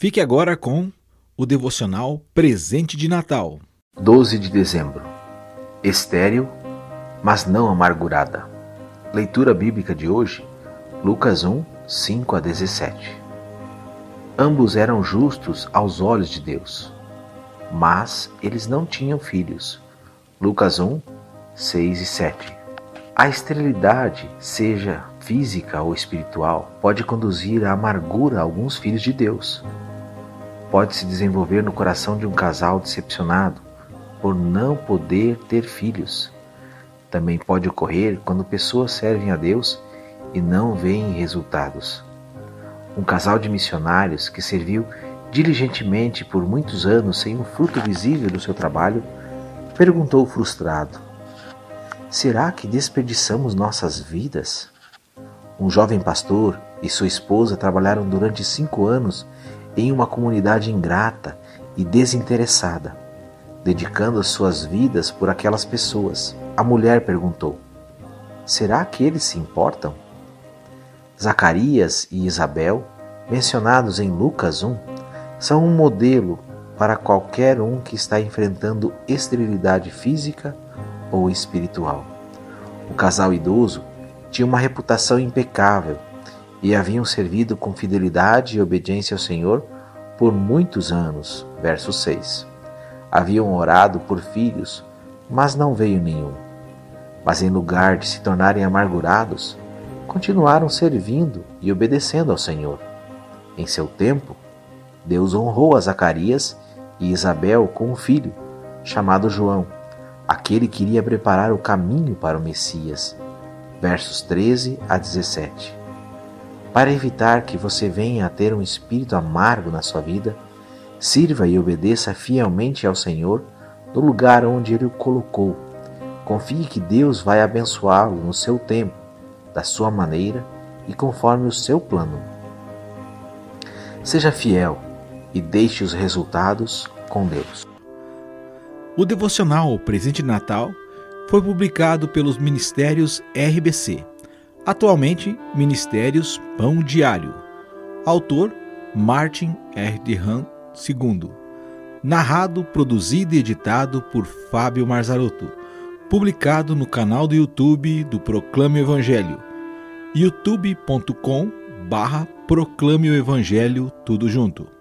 Fique agora com o devocional Presente de Natal. 12 de dezembro. Estéril, mas não amargurada. Leitura bíblica de hoje, Lucas 1, 5 a 17. Ambos eram justos aos olhos de Deus, mas eles não tinham filhos. Lucas 1, 6 e 7. A esterilidade, seja física ou espiritual, pode conduzir à amargura a alguns filhos de Deus pode se desenvolver no coração de um casal decepcionado por não poder ter filhos. Também pode ocorrer quando pessoas servem a Deus e não veem resultados. Um casal de missionários que serviu diligentemente por muitos anos sem um fruto visível do seu trabalho perguntou frustrado: Será que desperdiçamos nossas vidas? Um jovem pastor e sua esposa trabalharam durante cinco anos em uma comunidade ingrata e desinteressada, dedicando as suas vidas por aquelas pessoas. A mulher perguntou: Será que eles se importam? Zacarias e Isabel, mencionados em Lucas 1, são um modelo para qualquer um que está enfrentando esterilidade física ou espiritual. O casal idoso tinha uma reputação impecável e haviam servido com fidelidade e obediência ao Senhor por muitos anos. Verso 6. Haviam orado por filhos, mas não veio nenhum. Mas em lugar de se tornarem amargurados, continuaram servindo e obedecendo ao Senhor. Em seu tempo, Deus honrou a Zacarias e Isabel com um filho, chamado João. Aquele que iria preparar o caminho para o Messias. Versos 13 a 17. Para evitar que você venha a ter um espírito amargo na sua vida, sirva e obedeça fielmente ao Senhor no lugar onde Ele o colocou. Confie que Deus vai abençoá-lo no seu tempo, da sua maneira e conforme o seu plano. Seja fiel e deixe os resultados com Deus. O devocional Presente de Natal foi publicado pelos Ministérios RBC Atualmente, Ministérios Pão Diário. Autor Martin R. de Han II. Narrado, produzido e editado por Fábio Marzarotto. Publicado no canal do YouTube do Proclame o Evangelho. youtube.com barra Proclame o Evangelho tudo junto.